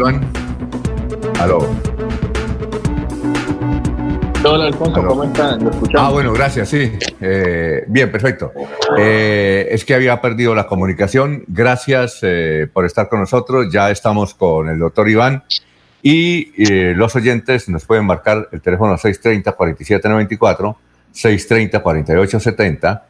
Iván. Aló. Hola Alfonso, ¿cómo están? ¿Lo ah, bueno, gracias, sí. Eh, bien, perfecto. Eh, es que había perdido la comunicación. Gracias eh, por estar con nosotros. Ya estamos con el doctor Iván. Y los oyentes nos pueden marcar el teléfono 630-4794, 630-4870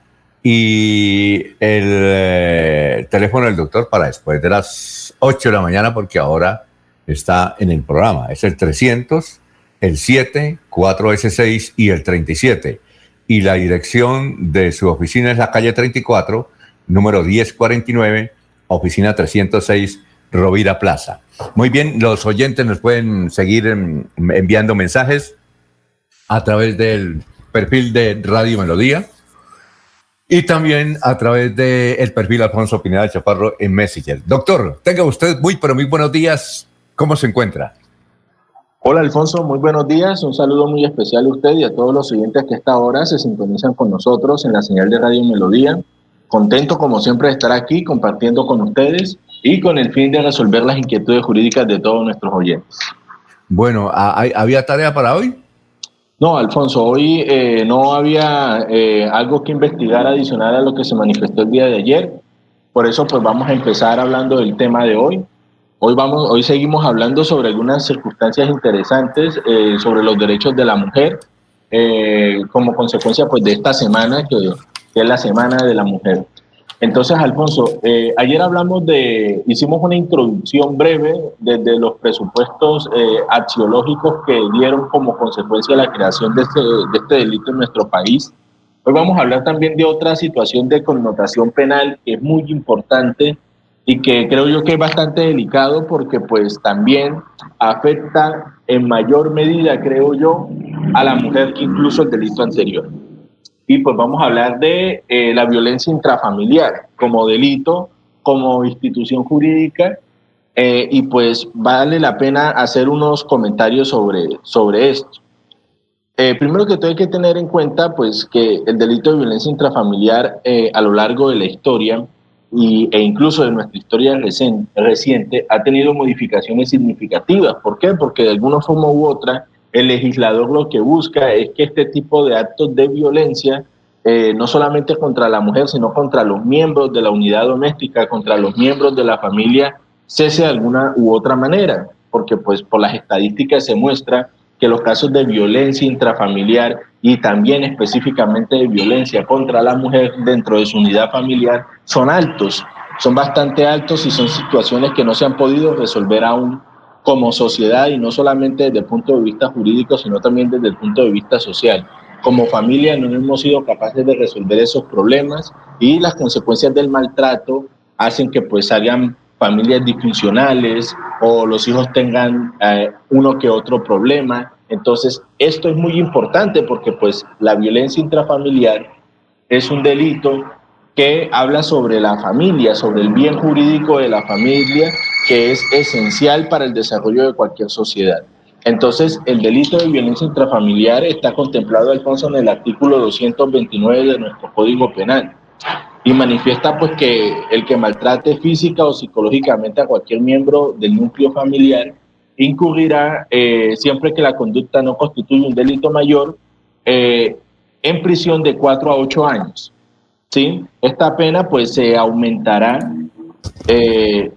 y el teléfono del doctor para después de las 8 de la mañana, porque ahora está en el programa. Es el 300, el 7, 4S6 y el 37. Y la dirección de su oficina es la calle 34, número 1049, oficina 306, Rovira Plaza. Muy bien, los oyentes nos pueden seguir enviando mensajes a través del perfil de Radio Melodía y también a través del el perfil Alfonso Pineda Chaparro en Messenger. Doctor, tenga usted muy, pero muy buenos días. ¿Cómo se encuentra? Hola Alfonso, muy buenos días. Un saludo muy especial a usted y a todos los oyentes que a esta hora se sintonizan con nosotros en la señal de Radio Melodía. Contento como siempre de estar aquí compartiendo con ustedes y con el fin de resolver las inquietudes jurídicas de todos nuestros oyentes. Bueno, ¿había tarea para hoy? No, Alfonso, hoy eh, no había eh, algo que investigar adicional a lo que se manifestó el día de ayer. Por eso, pues vamos a empezar hablando del tema de hoy. Hoy, vamos, hoy seguimos hablando sobre algunas circunstancias interesantes eh, sobre los derechos de la mujer como consecuencia pues, de esta semana, que es la Semana de la Mujer. Entonces, Alfonso, eh, ayer hablamos de, hicimos una introducción breve desde los presupuestos eh, axiológicos que dieron como consecuencia la creación de este, de este delito en nuestro país. Hoy vamos a hablar también de otra situación de connotación penal que es muy importante y que creo yo que es bastante delicado porque pues también afecta en mayor medida, creo yo, a la mujer que incluso el delito anterior y pues vamos a hablar de eh, la violencia intrafamiliar como delito, como institución jurídica, eh, y pues vale la pena hacer unos comentarios sobre, sobre esto. Eh, primero que todo hay que tener en cuenta pues que el delito de violencia intrafamiliar a lo largo de la historia y, e incluso de nuestra historia reciente, ha tenido modificaciones significativas. ¿Por qué? Porque de alguna forma u otra el legislador lo que busca es que este tipo de actos de violencia, eh, no solamente contra la mujer, sino contra los miembros de la unidad doméstica, contra los miembros de la familia, cese de alguna u otra manera, porque pues por las estadísticas se muestra que los casos de violencia intrafamiliar y también específicamente de violencia contra la mujer dentro de su unidad familiar son altos, son bastante altos y son situaciones que no se han podido resolver aún como sociedad y no solamente desde el punto de vista jurídico, sino también desde el punto de vista social. Como familia no hemos sido capaces de resolver esos problemas y las consecuencias del maltrato hacen que pues familias disfuncionales o los hijos tengan eh, uno que otro problema. Entonces, esto es muy importante porque pues la violencia intrafamiliar es un delito que habla sobre la familia, sobre el bien jurídico de la familia, que es esencial para el desarrollo de cualquier sociedad. Entonces, el delito de violencia intrafamiliar está contemplado, Alfonso, en el artículo 229 de nuestro Código Penal y manifiesta pues que el que maltrate física o psicológicamente a cualquier miembro del núcleo familiar incurrirá eh, siempre que la conducta no constituye un delito mayor eh, en prisión de 4 a 8 años. ¿sí? Esta pena pues se aumentará eh,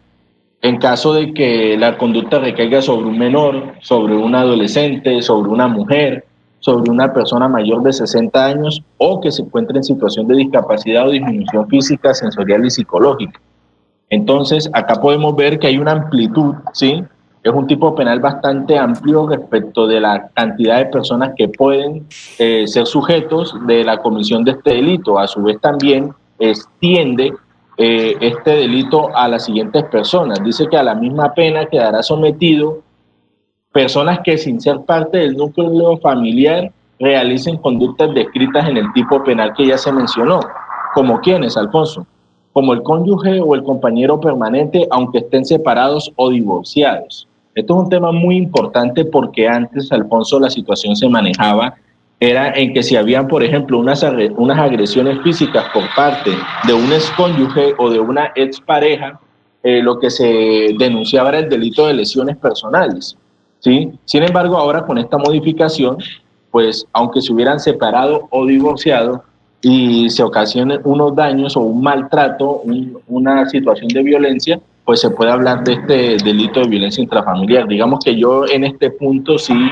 en caso de que la conducta recaiga sobre un menor, sobre un adolescente, sobre una mujer, sobre una persona mayor de 60 años o que se encuentre en situación de discapacidad o disminución física, sensorial y psicológica. Entonces, acá podemos ver que hay una amplitud, ¿sí? Es un tipo penal bastante amplio respecto de la cantidad de personas que pueden eh, ser sujetos de la comisión de este delito. A su vez también extiende eh, este delito a las siguientes personas. Dice que a la misma pena quedará sometido personas que sin ser parte del núcleo familiar realicen conductas descritas en el tipo penal que ya se mencionó. ¿Como quiénes, Alfonso? Como el cónyuge o el compañero permanente, aunque estén separados o divorciados. Esto es un tema muy importante porque antes, Alfonso, la situación se manejaba era en que si habían, por ejemplo, unas, unas agresiones físicas por parte de un excónyuge o de una expareja, eh, lo que se denunciaba era el delito de lesiones personales. ¿Sí? Sin embargo, ahora con esta modificación, pues aunque se hubieran separado o divorciado y se ocasionen unos daños o un maltrato, una situación de violencia, pues se puede hablar de este delito de violencia intrafamiliar. Digamos que yo en este punto sí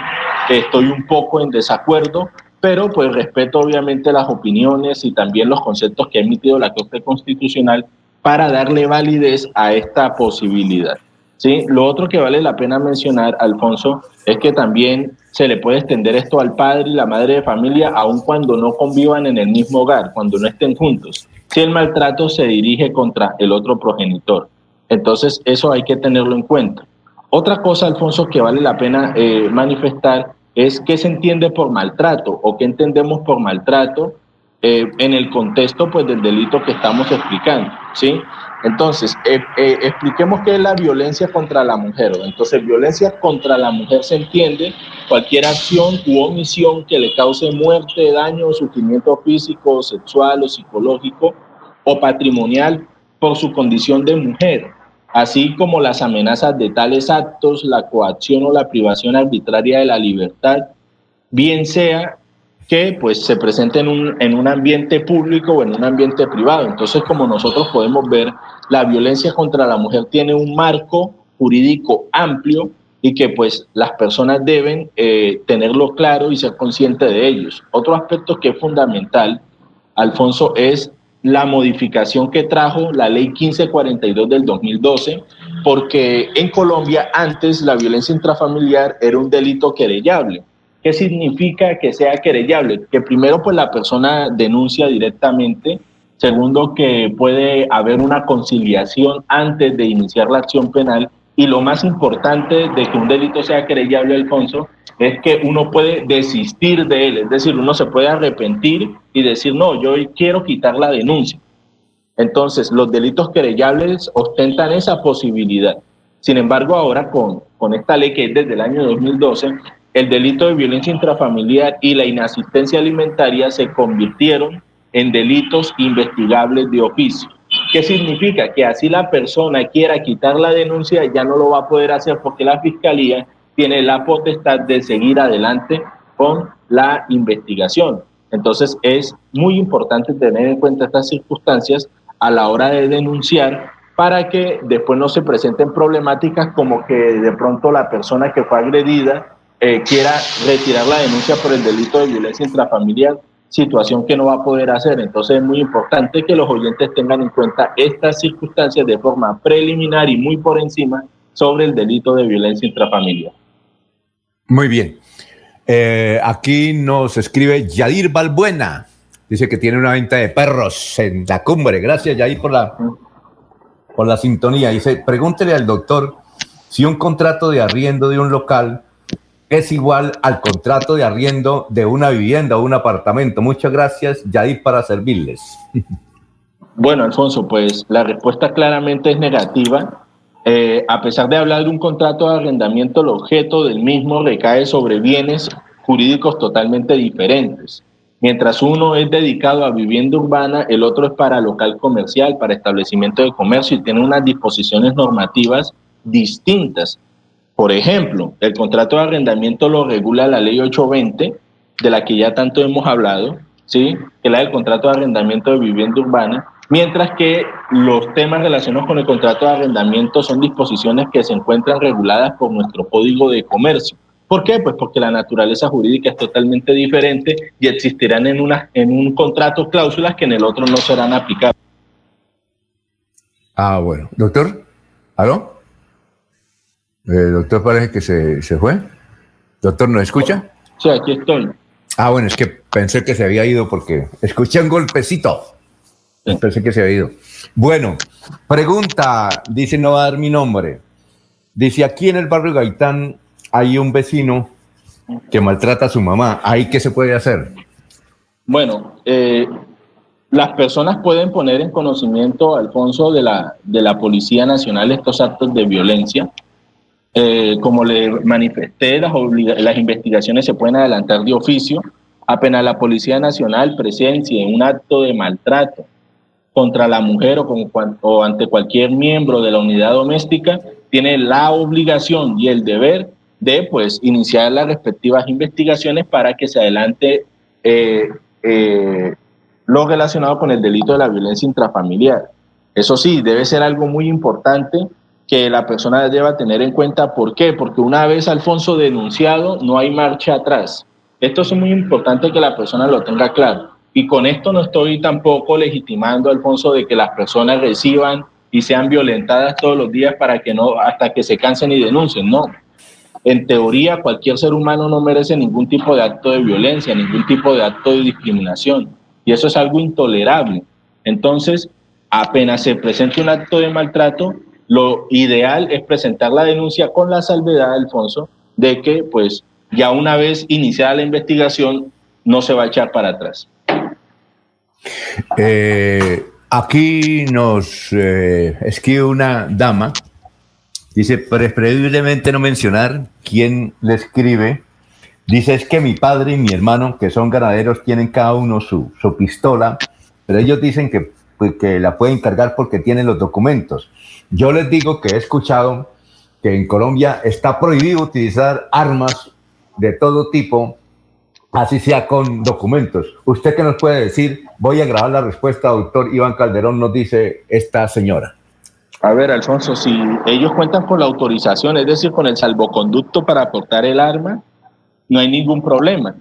estoy un poco en desacuerdo, pero pues respeto obviamente las opiniones y también los conceptos que ha emitido la Corte Constitucional para darle validez a esta posibilidad. ¿Sí? Lo otro que vale la pena mencionar, Alfonso, es que también se le puede extender esto al padre y la madre de familia aun cuando no convivan en el mismo hogar, cuando no estén juntos, si el maltrato se dirige contra el otro progenitor. Entonces, eso hay que tenerlo en cuenta. Otra cosa, Alfonso, que vale la pena eh, manifestar es qué se entiende por maltrato o qué entendemos por maltrato eh, en el contexto pues, del delito que estamos explicando. ¿sí? Entonces, eh, eh, expliquemos qué es la violencia contra la mujer. Entonces, violencia contra la mujer se entiende cualquier acción u omisión que le cause muerte, daño sufrimiento físico, sexual o psicológico o patrimonial por su condición de mujer, así como las amenazas de tales actos, la coacción o la privación arbitraria de la libertad, bien sea que pues se presente en un, en un ambiente público o en un ambiente privado. Entonces, como nosotros podemos ver, la violencia contra la mujer tiene un marco jurídico amplio y que pues las personas deben eh, tenerlo claro y ser conscientes de ellos. Otro aspecto que es fundamental, Alfonso, es la modificación que trajo la ley 1542 del 2012, porque en Colombia antes la violencia intrafamiliar era un delito querellable. ¿Qué significa que sea querellable? Que primero pues la persona denuncia directamente, segundo que puede haber una conciliación antes de iniciar la acción penal y lo más importante de que un delito sea querellable, Alfonso, es que uno puede desistir de él, es decir, uno se puede arrepentir y decir, no, yo quiero quitar la denuncia. Entonces, los delitos querellables ostentan esa posibilidad. Sin embargo, ahora con, con esta ley que es desde el año 2012, el delito de violencia intrafamiliar y la inasistencia alimentaria se convirtieron en delitos investigables de oficio. ¿Qué significa? Que así la persona quiera quitar la denuncia, ya no lo va a poder hacer porque la fiscalía tiene la potestad de seguir adelante con la investigación. Entonces es muy importante tener en cuenta estas circunstancias a la hora de denunciar para que después no se presenten problemáticas como que de pronto la persona que fue agredida eh, quiera retirar la denuncia por el delito de violencia intrafamiliar, situación que no va a poder hacer. Entonces es muy importante que los oyentes tengan en cuenta estas circunstancias de forma preliminar y muy por encima sobre el delito de violencia intrafamiliar. Muy bien. Eh, aquí nos escribe Yadir Balbuena. Dice que tiene una venta de perros en la cumbre. Gracias, Yadir, por la, por la sintonía. Dice, pregúntele al doctor si un contrato de arriendo de un local es igual al contrato de arriendo de una vivienda o un apartamento. Muchas gracias, Yadir, para servirles. Bueno, Alfonso, pues la respuesta claramente es negativa. Eh, a pesar de hablar de un contrato de arrendamiento, el objeto del mismo recae sobre bienes jurídicos totalmente diferentes. Mientras uno es dedicado a vivienda urbana, el otro es para local comercial, para establecimiento de comercio y tiene unas disposiciones normativas distintas. Por ejemplo, el contrato de arrendamiento lo regula la ley 820, de la que ya tanto hemos hablado, ¿sí? que es la del contrato de arrendamiento de vivienda urbana, mientras que los temas relacionados con el contrato de arrendamiento son disposiciones que se encuentran reguladas por nuestro Código de Comercio. ¿Por qué? Pues porque la naturaleza jurídica es totalmente diferente y existirán en, una, en un contrato cláusulas que en el otro no serán aplicables. Ah, bueno. Doctor, ¿aló? El eh, doctor parece que se, se fue. Doctor, ¿no escucha? Sí, aquí estoy. Ah, bueno, es que pensé que se había ido porque escuché un golpecito. Pensé que se había ido. Bueno, pregunta, dice no va a dar mi nombre. Dice, aquí en el barrio Gaitán hay un vecino que maltrata a su mamá, ¿ahí qué se puede hacer? Bueno, eh, las personas pueden poner en conocimiento, Alfonso, de la, de la Policía Nacional estos actos de violencia. Eh, como le manifesté, las, las investigaciones se pueden adelantar de oficio. Apenas la Policía Nacional presencia en un acto de maltrato contra la mujer o, con, o ante cualquier miembro de la unidad doméstica, tiene la obligación y el deber de pues iniciar las respectivas investigaciones para que se adelante eh, eh, lo relacionado con el delito de la violencia intrafamiliar. Eso sí, debe ser algo muy importante que la persona deba tener en cuenta. ¿Por qué? Porque una vez Alfonso denunciado, no hay marcha atrás. Esto es muy importante que la persona lo tenga claro. Y con esto no estoy tampoco legitimando, Alfonso, de que las personas reciban y sean violentadas todos los días para que no, hasta que se cansen y denuncien. No, en teoría, cualquier ser humano no merece ningún tipo de acto de violencia, ningún tipo de acto de discriminación. Y eso es algo intolerable. Entonces, apenas se presente un acto de maltrato, lo ideal es presentar la denuncia con la salvedad, Alfonso, de que, pues, ya una vez iniciada la investigación, no se va a echar para atrás. Eh, aquí nos eh, escribe una dama Dice, preferiblemente no mencionar quién le escribe. Dice, es que mi padre y mi hermano, que son ganaderos, tienen cada uno su, su pistola, pero ellos dicen que, pues, que la pueden cargar porque tienen los documentos. Yo les digo que he escuchado que en Colombia está prohibido utilizar armas de todo tipo, así sea con documentos. ¿Usted qué nos puede decir? Voy a grabar la respuesta, doctor Iván Calderón, nos dice esta señora. A ver, Alfonso, si ellos cuentan con la autorización, es decir, con el salvoconducto para aportar el arma, no hay ningún problema.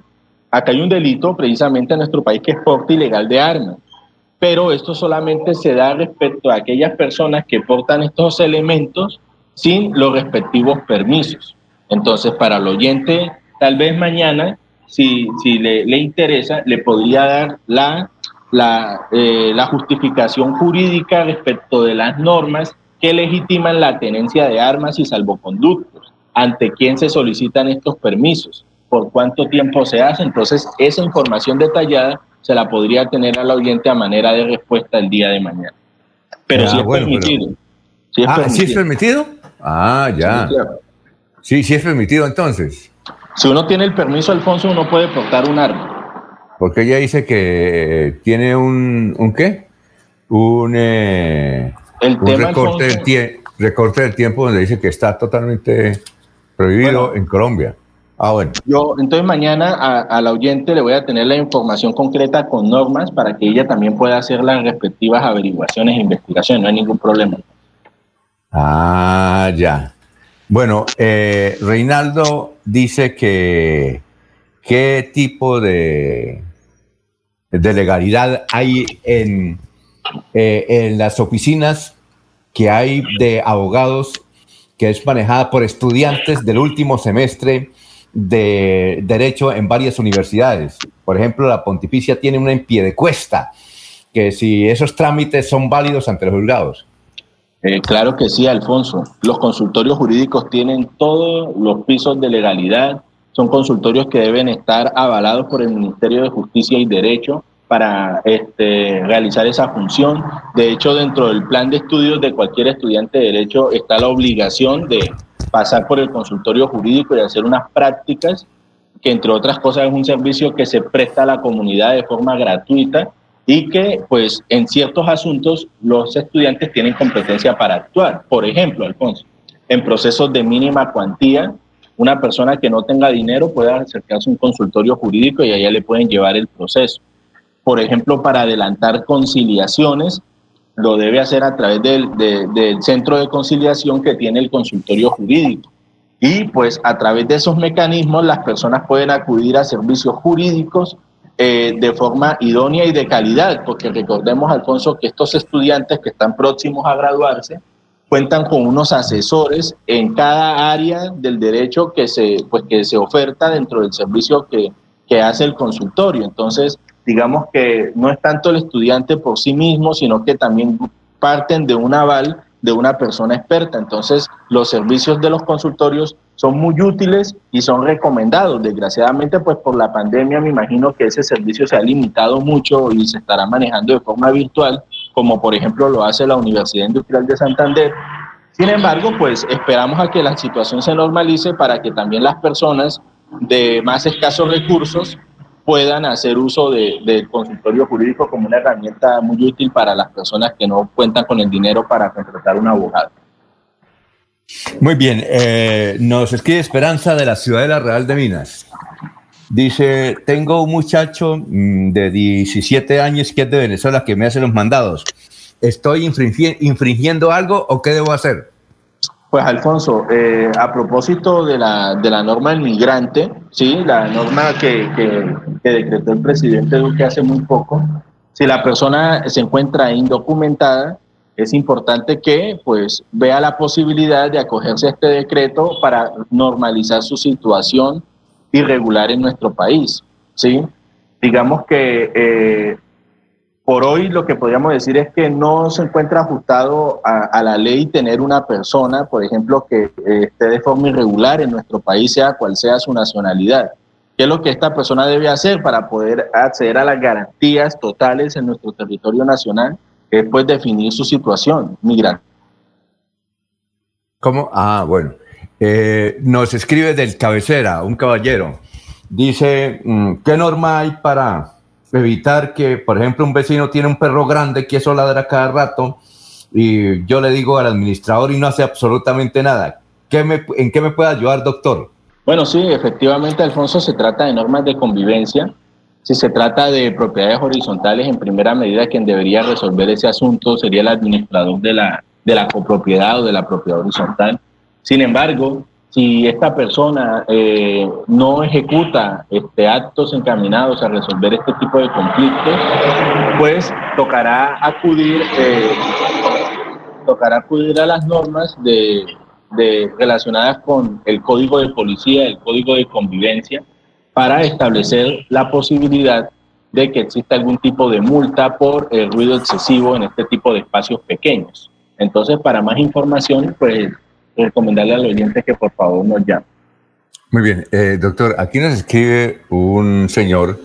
Acá hay un delito precisamente en nuestro país que es porte ilegal de armas, pero esto solamente se da respecto a aquellas personas que portan estos elementos sin los respectivos permisos. Entonces, para el oyente, tal vez mañana, si, si le, le interesa, le podría dar la la, eh, la justificación jurídica respecto de las normas que legitiman la tenencia de armas y salvoconductos, ante quién se solicitan estos permisos, por cuánto tiempo se hace. Entonces, esa información detallada se la podría tener al oyente a manera de respuesta el día de mañana. Pero si es permitido. ah, ¿sí es permitido? Ah, ya. Sí, sí es permitido entonces. Si uno tiene el permiso, Alfonso, uno puede portar un arma. Porque ella dice que tiene un, ¿un qué? Un, eh, recorte, del recorte del tiempo donde dice que está totalmente prohibido en Colombia. Ah, bueno. Yo, entonces mañana a, la oyente le voy a tener la información concreta con normas para que ella también pueda hacer las respectivas averiguaciones e investigaciones, no hay ningún problema. Ah, ya. Bueno, eh, Reinaldo dice que qué tipo de, de legalidad hay en, eh, en las oficinas que hay de abogados que es manejada por estudiantes del último semestre de Derecho en varias universidades. Por ejemplo, la Pontificia tiene una en pie de cuesta, que si esos trámites son válidos ante los juzgados. Eh, claro que sí, Alfonso. Los consultorios jurídicos tienen todos los pisos de legalidad. Son consultorios que deben estar avalados por el Ministerio de Justicia y Derecho para este, realizar esa función. De hecho, dentro del plan de estudios de cualquier estudiante de Derecho está la obligación de pasar por el consultorio jurídico y hacer unas prácticas que, entre otras cosas, es un servicio que se presta a la comunidad de forma gratuita y que pues en ciertos asuntos los estudiantes tienen competencia para actuar. Por ejemplo, Alfonso, en procesos de mínima cuantía, una persona que no tenga dinero puede acercarse a un consultorio jurídico y allá le pueden llevar el proceso. Por ejemplo, para adelantar conciliaciones, lo debe hacer a través del, del centro de conciliación que tiene el consultorio jurídico. Y pues a través de esos mecanismos las personas pueden acudir a servicios jurídicos eh, de forma idónea y de calidad, porque recordemos, Alfonso, que estos estudiantes que están próximos a graduarse cuentan con unos asesores en cada área del derecho que se, pues, que se oferta dentro del servicio que, que hace el consultorio. Entonces, digamos que no es tanto el estudiante por sí mismo, sino que también parten de un aval de una persona experta. Entonces, los servicios de los consultorios son muy útiles y son recomendados. Desgraciadamente, pues por la pandemia me imagino que ese servicio se ha limitado mucho y se estará manejando de forma virtual, como por ejemplo lo hace la Universidad Industrial de Santander. Sin embargo, pues esperamos a que la situación se normalice para que también las personas de más escasos recursos puedan hacer uso del consultorio jurídico como una herramienta muy útil para las personas que no cuentan con el dinero para contratar un abogado. Muy bien, eh, nos escribe Esperanza de la ciudad de la Real de Minas. Dice, tengo un muchacho mm, de 17 años que es de Venezuela que me hace los mandados. ¿Estoy infringiendo algo o qué debo hacer? Pues Alfonso, eh, a propósito de la, de la norma del migrante, ¿sí? la norma que, que, decretó el presidente Duque hace muy poco, si la persona se encuentra indocumentada, es importante que pues vea la posibilidad de acogerse a este decreto para normalizar su situación irregular en nuestro país. ¿sí? Digamos que eh, por hoy lo que podríamos decir es que no se encuentra ajustado a, la ley tener una persona, por ejemplo, que eh, esté de forma irregular en nuestro país, sea cual sea su nacionalidad. ¿Qué es lo que esta persona debe hacer para poder acceder a las garantías totales en nuestro territorio nacional? Es pues definir su situación migrante. ¿Cómo? Ah, bueno. Eh, nos escribe del cabecera, un caballero. Dice, mm, ¿qué norma hay para evitar que, por ejemplo, un vecino tiene un perro grande que eso ladra cada rato y yo le digo al administrador y no hace absolutamente nada. ¿Qué me, ¿En qué me puede ayudar, doctor? Bueno, sí, efectivamente, Alfonso, se trata de normas de convivencia. Si se trata de propiedades horizontales, en primera medida quien debería resolver ese asunto sería el administrador de la, de la copropiedad o de la propiedad horizontal. Sin embargo, si esta persona eh, no ejecuta este, actos encaminados a resolver este tipo de conflictos, pues tocará acudir, eh, tocará acudir a las normas de, relacionadas con el código de policía, el código de convivencia, para establecer la posibilidad de que exista algún tipo de multa por el ruido excesivo en este tipo de espacios pequeños. Entonces, para más información, pues recomendarle al oyente que por favor nos llame. Muy bien, eh, doctor, aquí nos escribe un señor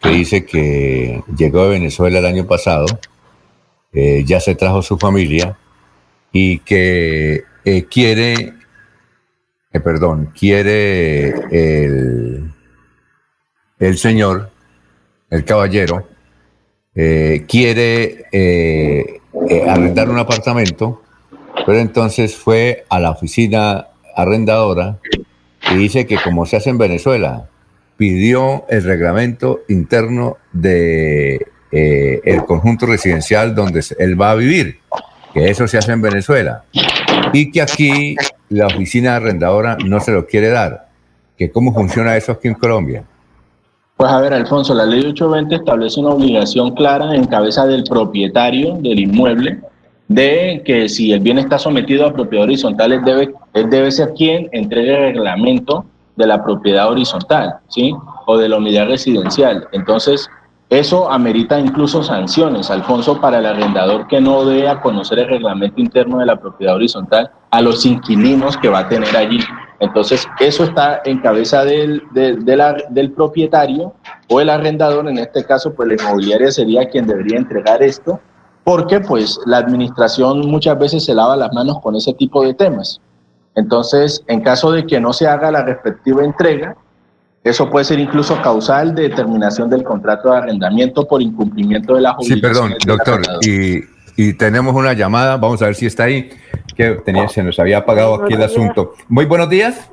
que dice que llegó a Venezuela el año pasado, eh, ya se trajo su familia y que eh, quiere, perdón, quiere el, el señor, el caballero, quiere arrendar un apartamento pero entonces fue a la oficina arrendadora y dice que como se hace en Venezuela, pidió el reglamento interno de eh, el conjunto residencial donde él va a vivir, que eso se hace en Venezuela, y que aquí la oficina arrendadora no se lo quiere dar. ¿Que ¿Cómo funciona eso aquí en Colombia? Pues a ver, Alfonso, la ley 820 establece una obligación clara en cabeza del propietario del inmueble de que si el bien está sometido a propiedad horizontal, él debe, él debe ser quien entregue el reglamento de la propiedad horizontal, ¿sí? O de la unidad residencial. Entonces, eso amerita incluso sanciones, Alfonso, para el arrendador que no dé a conocer el reglamento interno de la propiedad horizontal a los inquilinos que va a tener allí. Entonces, eso está en cabeza del, del propietario o el arrendador, en este caso, pues la inmobiliaria sería quien debería entregar esto porque pues la administración muchas veces se lava las manos con ese tipo de temas. Entonces, en caso de que no se haga la respectiva entrega, eso puede ser incluso causal de terminación del contrato de arrendamiento por incumplimiento de la justicia. Sí, perdón, doctor, y, tenemos una llamada, vamos a ver si está ahí, que tenía, se nos había apagado aquí el asunto. Muy buenos días.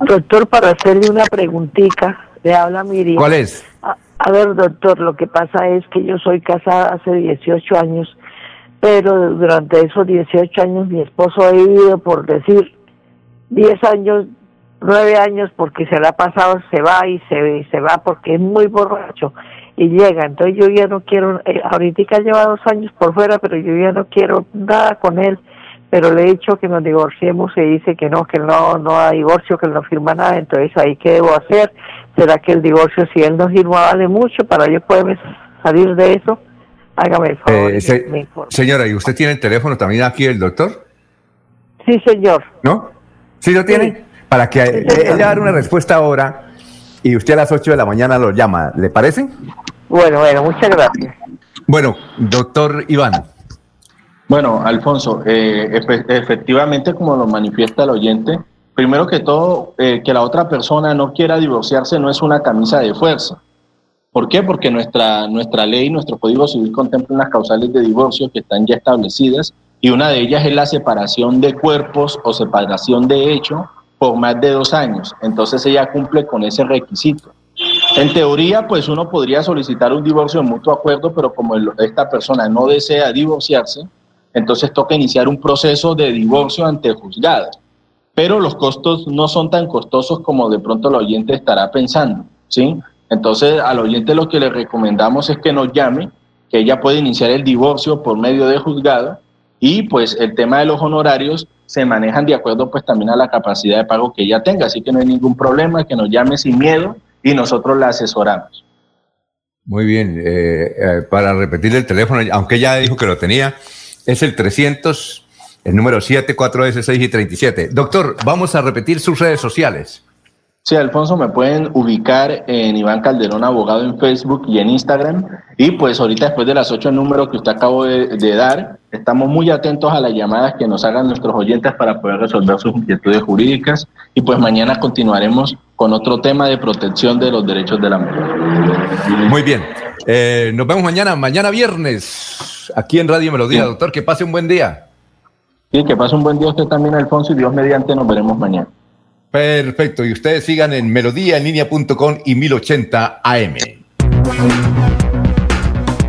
Doctor, para hacerle una preguntita, le habla Miriam. ¿Cuál es? A ver, doctor, lo que pasa es que yo soy casada hace 18 años, pero durante esos 18 años mi esposo ha vivido, por decir, 10 años, 9 años, porque se le ha pasado, se va y se, se va porque es muy borracho y llega. Entonces yo ya no quiero, eh, ahorita lleva dos años por fuera, pero yo ya no quiero nada con él pero le he dicho que nos divorciemos y dice que no, que no, no hay divorcio, que no firma nada, entonces ahí qué debo hacer, será que el divorcio si él no firma vale mucho para yo poder salir de eso, hágame el favor. Eh, señora, ¿y usted tiene el teléfono también aquí el doctor? Sí, señor. ¿No? ¿Sí lo tiene? Para que él le haga una respuesta ahora y usted a las 8 de la mañana lo llama, ¿le parece? Bueno, bueno, muchas gracias. Bueno, doctor Iván. Bueno, Alfonso, eh, efectivamente, como lo manifiesta el oyente, primero que todo, eh, que la otra persona no quiera divorciarse no es una camisa de fuerza. ¿Por qué? Porque nuestra, nuestra ley, nuestro Código Civil contempla unas causales de divorcio que están ya establecidas y una de ellas es la separación de cuerpos o separación de hecho por más de dos años. Entonces ella cumple con ese requisito. En teoría, pues uno podría solicitar un divorcio en mutuo acuerdo, pero como esta persona no desea divorciarse, entonces toca iniciar un proceso de divorcio ante juzgado. Pero los costos no son tan costosos como de pronto el oyente estará pensando, ¿sí? Entonces al oyente lo que le recomendamos es que nos llame, que ella puede iniciar el divorcio por medio de juzgado y pues el tema de los honorarios se manejan de acuerdo pues también a la capacidad de pago que ella tenga, así que no hay ningún problema, que nos llame sin miedo y nosotros la asesoramos. Muy bien, eh, eh, para repetir el teléfono, aunque ella dijo que lo tenía, es el 300, el número 7, 4S, 6 y 37. Doctor, vamos a repetir sus redes sociales. Sí, Alfonso, me pueden ubicar en Iván Calderón Abogado en Facebook y en Instagram. Y pues ahorita después de las ocho números que usted acabó de, dar, estamos muy atentos a las llamadas que nos hagan nuestros oyentes para poder resolver sus inquietudes jurídicas. Y pues mañana continuaremos con otro tema de protección de los derechos de la mujer. Muy bien. Eh, nos vemos mañana, mañana viernes, aquí en Radio Melodía. Doctor, que pase un buen día. Sí, que pase un buen día usted también, Alfonso, y Dios mediante nos veremos mañana. Perfecto, y ustedes sigan en melodíaenlínea.com y 1080 AM.